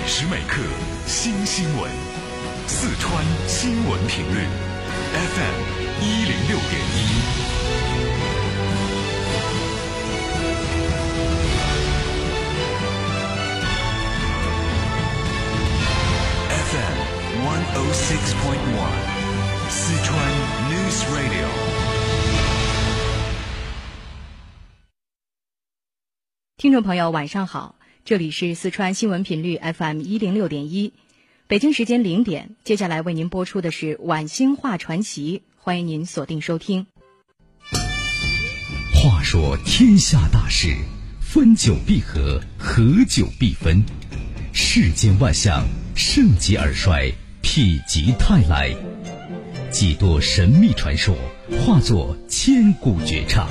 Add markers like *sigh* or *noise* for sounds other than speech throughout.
每时每刻新新闻，四川新闻频率 FM 一零六点一。FM one o six point one，四川 News Radio。听众朋友，晚上好，这里是四川新闻频率 FM 一零六点一，北京时间零点，接下来为您播出的是《晚星话传奇》，欢迎您锁定收听。话说天下大事，分久必合，合久必分。世间万象，盛极而衰，否极泰来。几多神秘传说化作千古绝唱，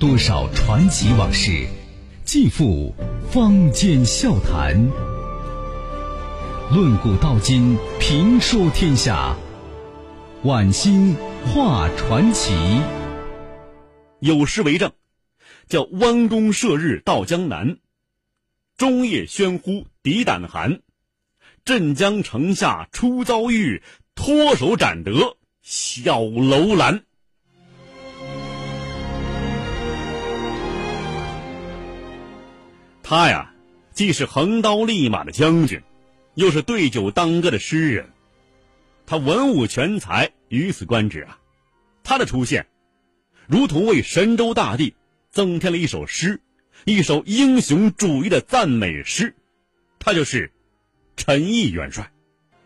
多少传奇往事尽付坊间笑谈。论古道今，评说天下，晚星画传奇。有诗为证，叫“弯弓射日到江南，中夜喧呼敌胆寒。镇江城下初遭遇，脱手斩得小楼兰。”他呀，既是横刀立马的将军，又是对酒当歌的诗人。他文武全才，于此观之啊，他的出现。如同为神州大地增添了一首诗，一首英雄主义的赞美诗，他就是陈毅元帅，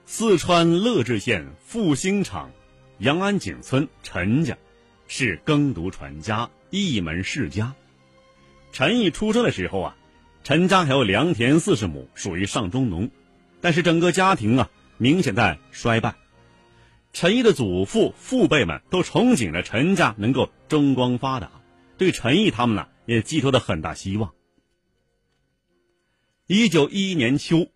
四川乐至县复兴场杨安井村陈家，是耕读传家，一门世家。陈毅出生的时候啊，陈家还有良田四十亩，属于上中农，但是整个家庭啊明显在衰败。陈毅的祖父父辈们都憧憬着陈家能够争光发达，对陈毅他们呢也寄托了很大希望。一九一一年秋，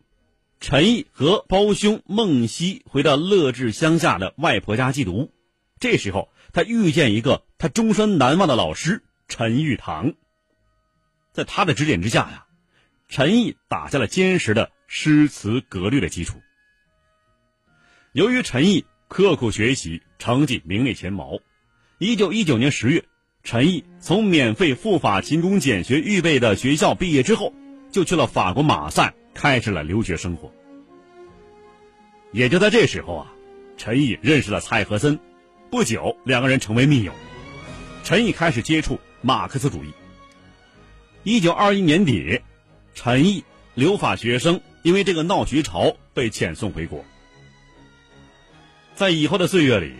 陈毅和胞兄孟熙回到乐至乡下的外婆家寄读，这时候他遇见一个他终身难忘的老师陈玉堂。在他的指点之下呀，陈毅打下了坚实的诗词格律的基础。由于陈毅。刻苦学习，成绩名列前茅。一九一九年十月，陈毅从免费赴法勤工俭学预备的学校毕业之后，就去了法国马赛，开始了留学生活。也就在这时候啊，陈毅认识了蔡和森，不久两个人成为密友。陈毅开始接触马克思主义。一九二一年底，陈毅留法学生因为这个闹学潮被遣送回国。在以后的岁月里，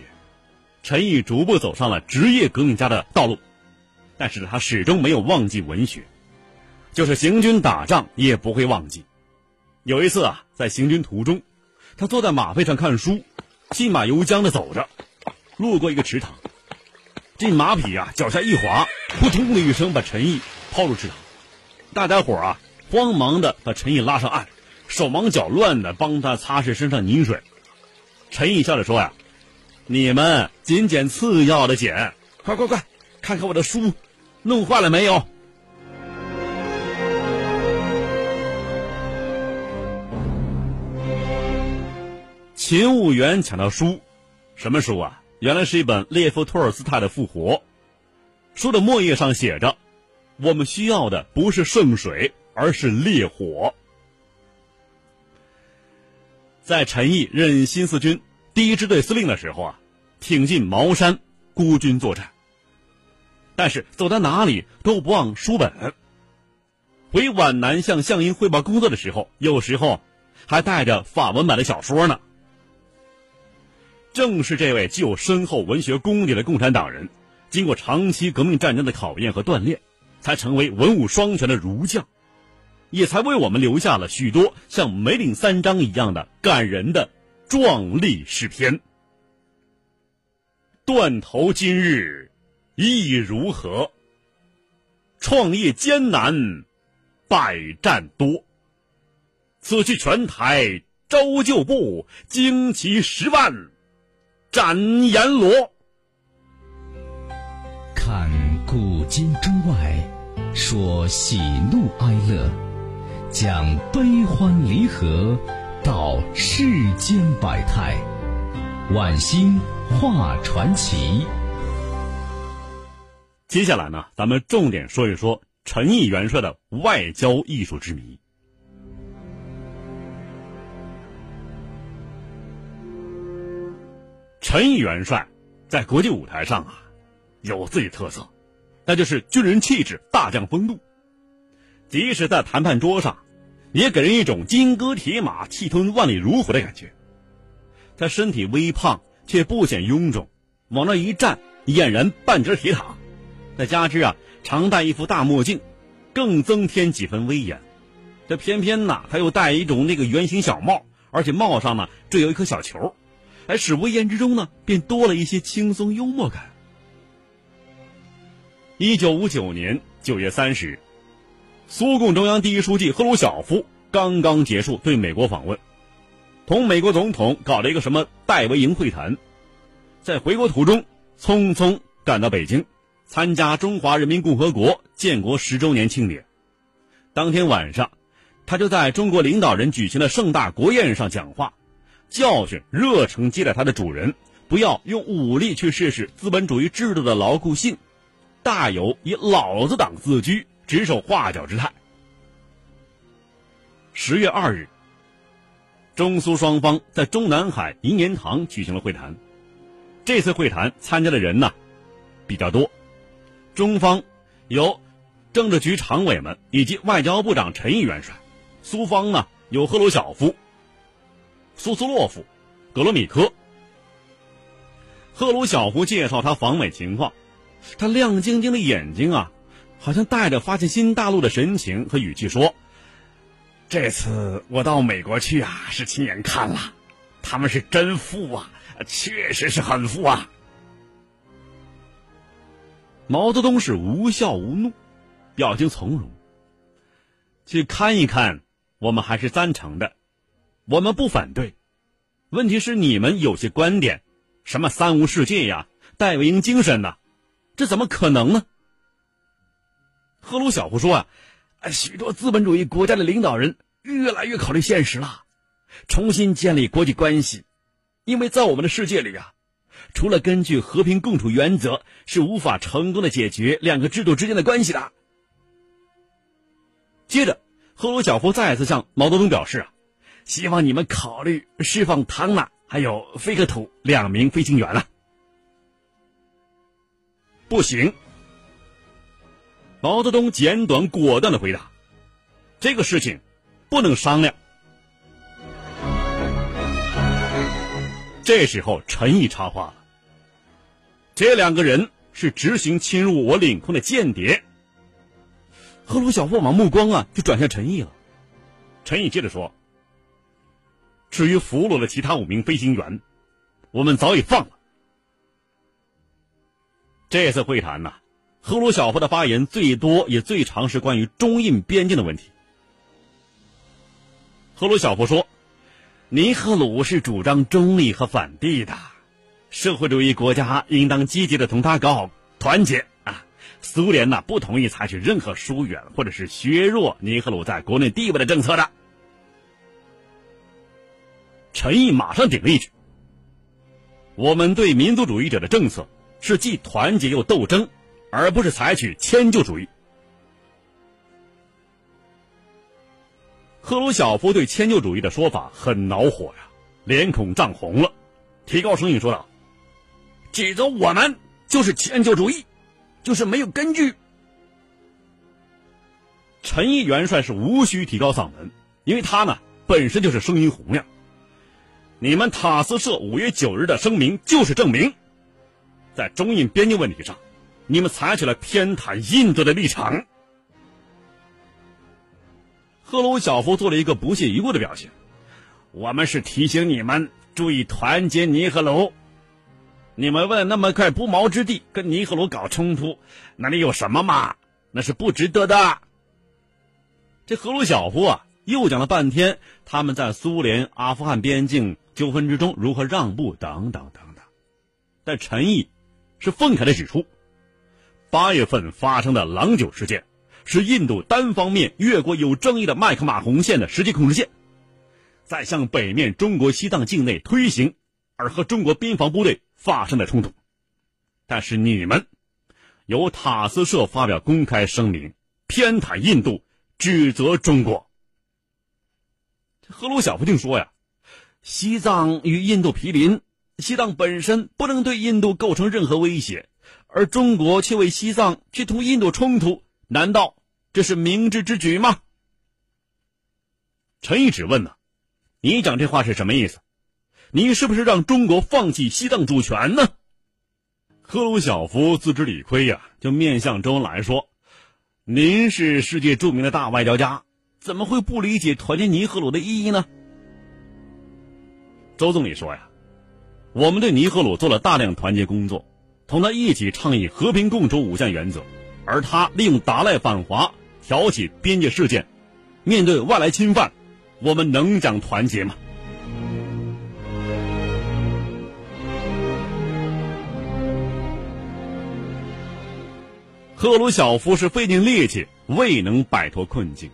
陈毅逐步走上了职业革命家的道路，但是他始终没有忘记文学，就是行军打仗也不会忘记。有一次啊，在行军途中，他坐在马背上看书，信马由缰的走着，路过一个池塘，这马匹啊脚下一滑，扑通的一声把陈毅抛入池塘。大家伙啊慌忙的把陈毅拉上岸，手忙脚乱的帮他擦拭身上泥水。陈毅笑着说：“呀，你们仅捡次要的捡，快快快，看看我的书，弄坏了没有？”勤务员抢到书，什么书啊？原来是一本列夫·托尔斯泰的《复活》。书的末页上写着：“我们需要的不是圣水，而是烈火。”在陈毅任新四军第一支队司令的时候啊，挺进茅山，孤军作战。但是走到哪里都不忘书本。回皖南向项英汇报工作的时候，有时候还带着法文版的小说呢。正是这位具有深厚文学功底的共产党人，经过长期革命战争的考验和锻炼，才成为文武双全的儒将。也才为我们留下了许多像梅岭三章一样的感人的壮丽诗篇。断头今日意如何？创业艰难，百战多。此去泉台招旧部，旌旗十万斩阎罗。看古今中外，说喜怒哀乐。将悲欢离合道世间百态，晚星画传奇。接下来呢，咱们重点说一说陈毅元帅的外交艺术之谜。陈毅元帅在国际舞台上啊，有自己特色，那就是军人气质、大将风度。即使在谈判桌上，也给人一种金戈铁马、气吞万里如虎的感觉。他身体微胖，却不显臃肿，往那一站，俨然半截铁塔。再加之啊，常戴一副大墨镜，更增添几分威严。这偏偏呐，他又戴一种那个圆形小帽，而且帽上呢缀有一颗小球，哎，使威严之中呢，便多了一些轻松幽默感。一九五九年九月三十日。苏共中央第一书记赫鲁晓夫刚刚结束对美国访问，同美国总统搞了一个什么戴维营会谈，在回国途中匆匆赶到北京，参加中华人民共和国建国十周年庆典。当天晚上，他就在中国领导人举行的盛大国宴上讲话，教训热诚接待他的主人，不要用武力去试试资本主义制度的牢固性，大有以老子党自居。指手画脚之态。十月二日，中苏双方在中南海银年堂举行了会谈。这次会谈参加的人呢比较多，中方有政治局常委们以及外交部长陈毅元帅，苏方呢有赫鲁晓夫、苏斯洛夫、格罗米科。赫鲁晓夫介绍他访美情况，他亮晶晶的眼睛啊。好像带着发现新大陆的神情和语气说：“这次我到美国去啊，是亲眼看了，他们是真富啊，确实是很富啊。”毛泽东是无笑无怒，表情从容。去看一看，我们还是赞成的，我们不反对。问题是你们有些观点，什么三无世界呀、戴维营精神呐，这怎么可能呢？赫鲁晓夫说：“啊，许多资本主义国家的领导人越来越考虑现实了，重新建立国际关系，因为在我们的世界里啊，除了根据和平共处原则，是无法成功的解决两个制度之间的关系的。”接着，赫鲁晓夫再次向毛泽东表示：“啊，希望你们考虑释放唐纳还有菲克图两名飞行员了。”不行。毛泽东简短果断的回答：“这个事情不能商量。”这时候，陈毅插话了：“这两个人是执行侵入我领空的间谍。”赫鲁晓夫把目光啊就转向陈毅了。陈毅接着说：“至于俘虏的其他五名飞行员，我们早已放了。这次会谈呢？”赫鲁晓夫的发言最多也最长是关于中印边境的问题。赫鲁晓夫说：“尼赫鲁是主张中立和反帝的，社会主义国家应当积极的同他搞好团结啊。苏联呢不同意采取任何疏远或者是削弱尼赫鲁在国内地位的政策的。”陈毅马上顶了一句：“我们对民族主义者的政策是既团结又斗争。”而不是采取迁就主义。赫鲁晓夫对迁就主义的说法很恼火呀，脸孔涨红了，提高声音说道：“指责我们就是迁就主义，就是没有根据。”陈毅元帅是无需提高嗓门，因为他呢本身就是声音洪亮。你们塔斯社五月九日的声明就是证明，在中印边境问题上。你们采取了偏袒印度的立场。赫鲁晓夫做了一个不屑一顾的表情。我们是提醒你们注意团结尼赫鲁。你们为了那么块不毛之地跟尼赫鲁搞冲突，那里有什么嘛？那是不值得的。这赫鲁晓夫啊，又讲了半天他们在苏联、阿富汗边境纠纷之中如何让步等等等等。但陈毅是愤慨的指出。八月份发生的郎酒事件，是印度单方面越过有争议的麦克马洪线的实际控制线，在向北面中国西藏境内推行，而和中国边防部队发生的冲突。但是你们，由塔斯社发表公开声明，偏袒印度，指责中国。赫鲁晓夫竟说呀，西藏与印度毗邻，西藏本身不能对印度构成任何威胁，而中国却为西藏去同印度冲突，难道这是明智之举吗？陈毅只问呢，你讲这话是什么意思？你是不是让中国放弃西藏主权呢？赫鲁晓夫自知理亏呀，就面向周恩来说：“您是世界著名的大外交家，怎么会不理解团结尼赫鲁的意义呢？”周总理说呀：“我们对尼赫鲁做了大量团结工作，同他一起倡议和平共处五项原则，而他利用达赖反华，挑起边界事件。面对外来侵犯，我们能讲团结吗？”赫鲁晓夫是费尽力气，未能摆脱困境。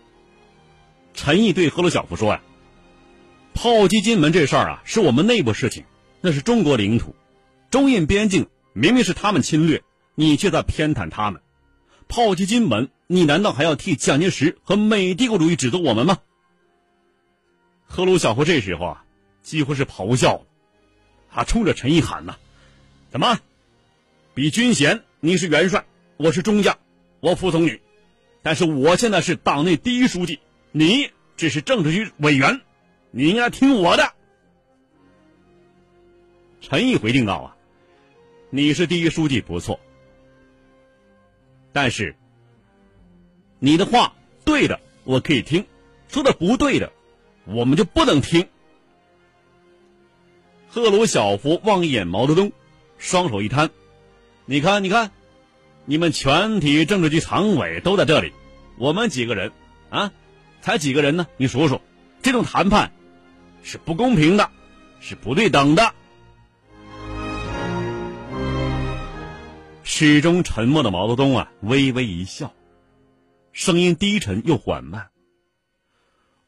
陈毅对赫鲁晓夫说：“呀，炮击金门这事儿啊，是我们内部事情，那是中国领土，中印边境明明是他们侵略，你却在偏袒他们。炮击金门，你难道还要替蒋介石和美帝国主义指责我们吗？”赫鲁晓夫这时候啊，几乎是咆哮了，他冲着陈毅喊呐：“怎么，比军衔你是元帅？”我是中将，我服从你，但是我现在是党内第一书记，你只是政治局委员，你应该听我的。陈毅回敬道：“啊，你是第一书记不错，但是你的话对的我可以听，说的不对的，我们就不能听。”赫鲁晓夫望一眼毛泽东，双手一摊：“你看，你看。”你们全体政治局常委都在这里，我们几个人，啊，才几个人呢？你数数，这种谈判是不公平的，是不对等的。始终沉默的毛泽东啊，微微一笑，声音低沉又缓慢。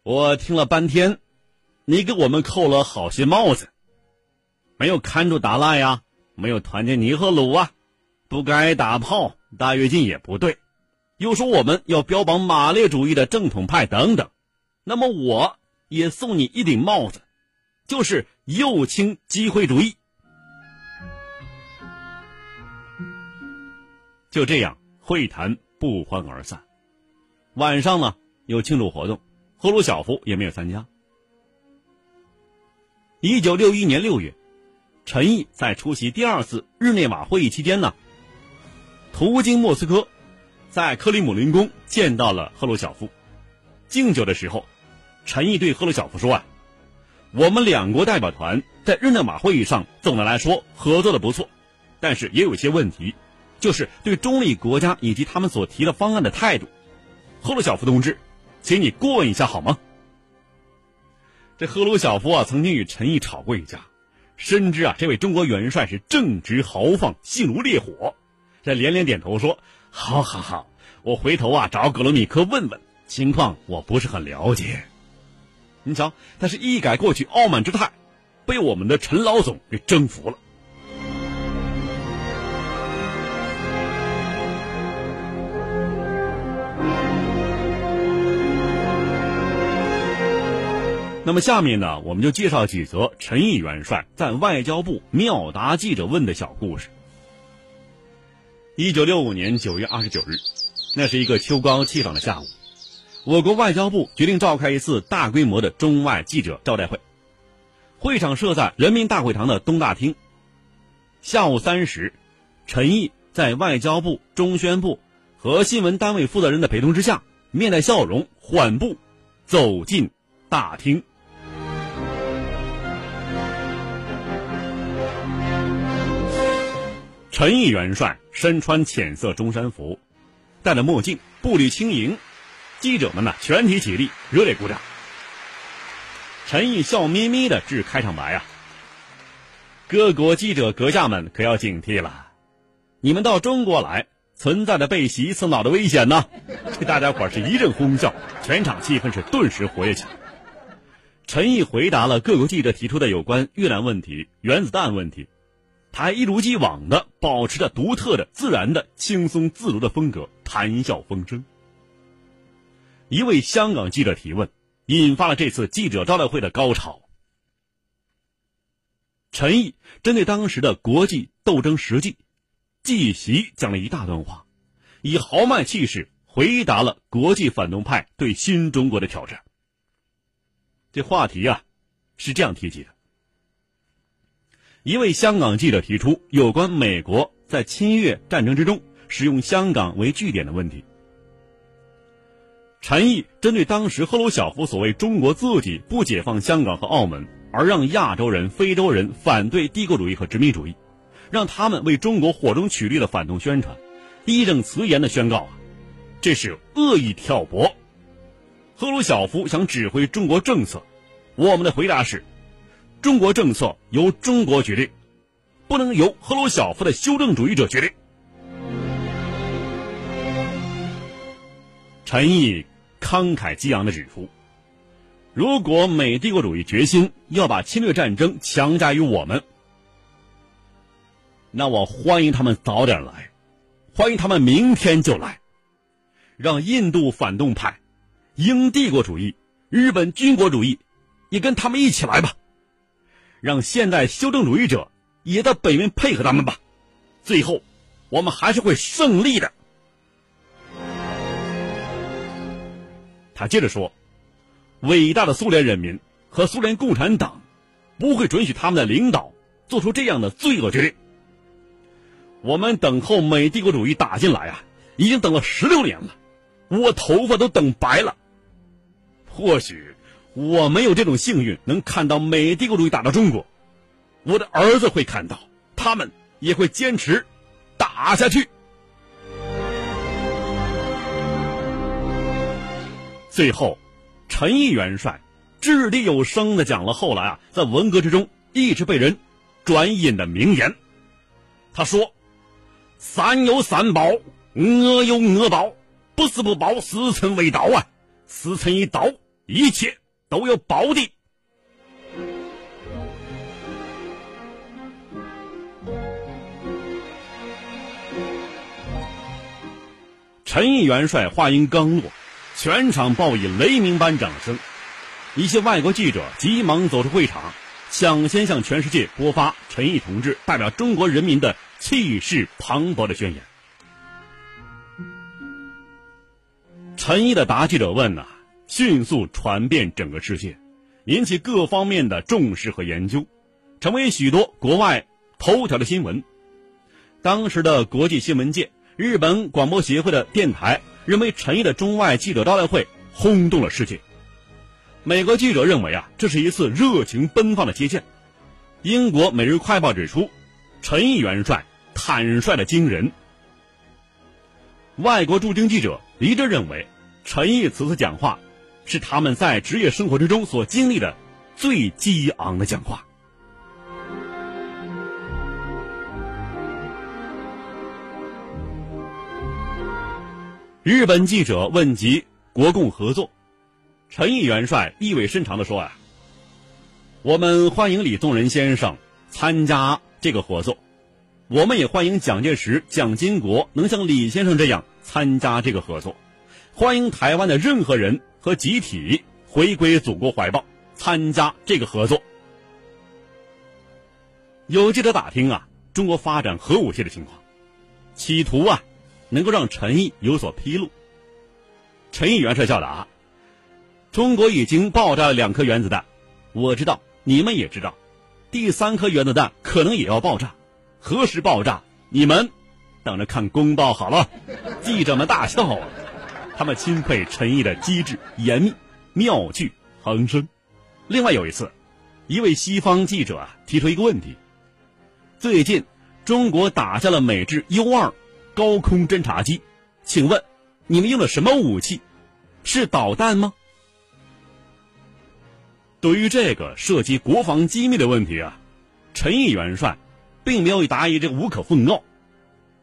我听了半天，你给我们扣了好些帽子，没有看住达赖呀，没有团结尼赫鲁啊。不该打炮，大跃进也不对，又说我们要标榜马列主义的正统派等等，那么我也送你一顶帽子，就是右倾机会主义。就这样，会谈不欢而散。晚上呢，有庆祝活动，赫鲁晓夫也没有参加。一九六一年六月，陈毅在出席第二次日内瓦会议期间呢。途经莫斯科，在克里姆林宫见到了赫鲁晓夫。敬酒的时候，陈毅对赫鲁晓夫说：“啊，我们两国代表团在日内瓦会议上总的来说合作的不错，但是也有些问题，就是对中立国家以及他们所提的方案的态度。赫鲁晓夫同志，请你过问一下好吗？”这赫鲁晓夫啊，曾经与陈毅吵过一架，深知啊这位中国元帅是正直豪放，性如烈火。这连连点头说：“好，好，好，我回头啊找格罗米科问问情况，我不是很了解。你瞧，他是一改过去傲慢之态，被我们的陈老总给征服了。那么下面呢，我们就介绍几则陈毅元帅在外交部妙答记者问的小故事。”一九六五年九月二十九日，那是一个秋高气爽的下午，我国外交部决定召开一次大规模的中外记者招待会。会场设在人民大会堂的东大厅。下午三时，陈毅在外交部、中宣部和新闻单位负责人的陪同之下，面带笑容，缓步走进大厅。陈毅元帅身穿浅色中山服，戴着墨镜，步履轻盈。记者们呢，全体起立，热烈鼓掌。陈毅笑眯眯的致开场白啊：“各国记者阁下们可要警惕了，你们到中国来，存在着被洗一次脑的危险呢。这 *laughs* 大家伙是一阵哄笑，全场气氛是顿时活跃起来。陈毅回答了各国记者提出的有关越南问题、原子弹问题，还一如既往的保持着独特的、自然的、轻松自如的风格，谈笑风生。一位香港记者提问，引发了这次记者招待会的高潮。陈毅针对当时的国际斗争实际，记席讲了一大段话，以豪迈气势回答了国际反动派对新中国的挑战。这话题啊，是这样提及的：一位香港记者提出有关美国在侵越战争之中使用香港为据点的问题。陈毅针对当时赫鲁晓夫所谓中国自己不解放香港和澳门，而让亚洲人、非洲人反对帝国主义和殖民主义，让他们为中国火中取栗的反动宣传，义正辞严的宣告啊，这是恶意挑拨。赫鲁晓夫想指挥中国政策，我们的回答是：中国政策由中国决定，不能由赫鲁晓夫的修正主义者决定。陈毅慷慨激昂的指出：“如果美帝国主义决心要把侵略战争强加于我们，那我欢迎他们早点来，欢迎他们明天就来，让印度反动派、英帝国主义、日本军国主义也跟他们一起来吧，让现代修正主义者也到北面配合他们吧，最后，我们还是会胜利的。”他接着说：“伟大的苏联人民和苏联共产党不会准许他们的领导做出这样的罪恶决定。我们等候美帝国主义打进来啊，已经等了十六年了，我头发都等白了。或许我没有这种幸运能看到美帝国主义打到中国，我的儿子会看到，他们也会坚持打下去。”最后，陈毅元帅掷地有声的讲了后来啊，在文革之中一直被人转引的名言。他说：“三有三宝，恶有恶报，不是不报，时辰未到啊！时辰一到，一切都有报的。”陈毅元帅话音刚落。全场报以雷鸣般掌声，一些外国记者急忙走出会场，抢先向全世界播发陈毅同志代表中国人民的气势磅礴的宣言。陈毅的答记者问呐，迅速传遍整个世界，引起各方面的重视和研究，成为许多国外头条的新闻。当时的国际新闻界，日本广播协会的电台。认为陈毅的中外记者招待会轰动了世界。美国记者认为啊，这是一次热情奔放的接见。英国《每日快报》指出，陈毅元帅坦率的惊人。外国驻京记者一致认为，陈毅此次讲话是他们在职业生活之中所经历的最激昂的讲话。日本记者问及国共合作，陈毅元帅意味深长地说：“啊，我们欢迎李宗仁先生参加这个合作，我们也欢迎蒋介石、蒋经国能像李先生这样参加这个合作，欢迎台湾的任何人和集体回归祖国怀抱，参加这个合作。”有记者打听啊，中国发展核武器的情况，企图啊。能够让陈毅有所披露。陈毅元帅笑答：“中国已经爆炸了两颗原子弹，我知道，你们也知道，第三颗原子弹可能也要爆炸，何时爆炸，你们等着看公报好了。”记者们大笑了，他们钦佩陈毅的机智、严密、妙趣横生。另外有一次，一位西方记者啊提出一个问题：最近中国打下了美制 U 二。高空侦察机，请问你们用的什么武器？是导弹吗？对于这个涉及国防机密的问题啊，陈毅元帅并没有答疑这无可奉告，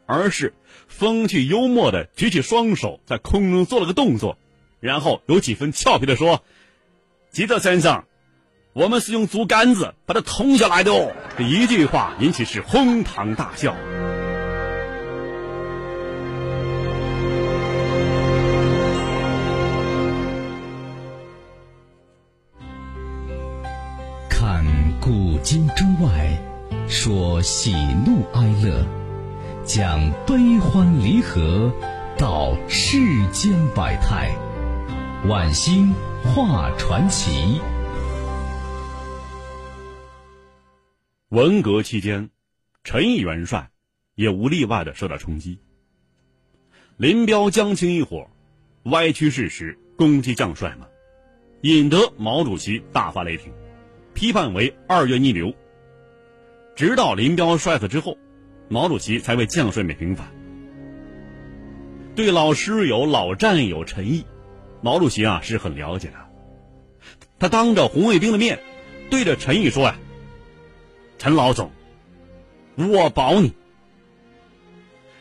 而是风趣幽默的举起双手在空中做了个动作，然后有几分俏皮的说：“吉特先生，我们是用竹竿子把它捅下来的哦。”这一句话引起是哄堂大笑。看古今中外，说喜怒哀乐，讲悲欢离合，道世间百态，晚星画传奇。文革期间，陈毅元帅也无例外的受到冲击。林彪、江青一伙歪曲事实，攻击将帅们，引得毛主席大发雷霆，批判为二月逆流。直到林彪摔死之后，毛主席才为将帅们平反。对老师友、老战友陈毅，毛主席啊是很了解的。他当着红卫兵的面，对着陈毅说呀。陈老总，我保你。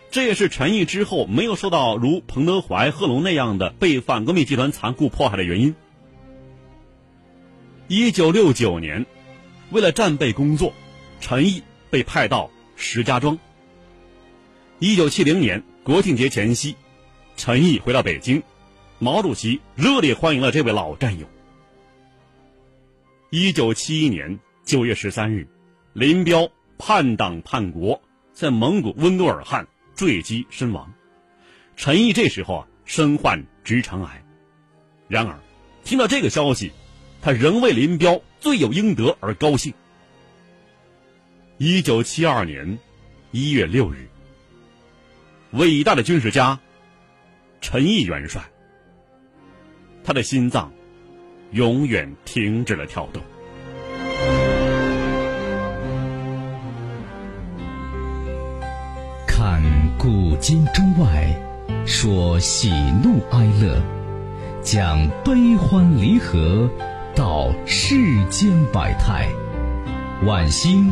这也是陈毅之后没有受到如彭德怀、贺龙那样的被反革命集团残酷迫害的原因。一九六九年，为了战备工作，陈毅被派到石家庄。一九七零年国庆节前夕，陈毅回到北京，毛主席热烈欢迎了这位老战友。一九七一年九月十三日。林彪叛党叛国，在蒙古温都尔汗坠机身亡。陈毅这时候啊，身患直肠癌。然而，听到这个消息，他仍为林彪罪有应得而高兴。一九七二年一月六日，伟大的军事家陈毅元帅，他的心脏永远停止了跳动。看古今中外，说喜怒哀乐，讲悲欢离合，道世间百态，晚星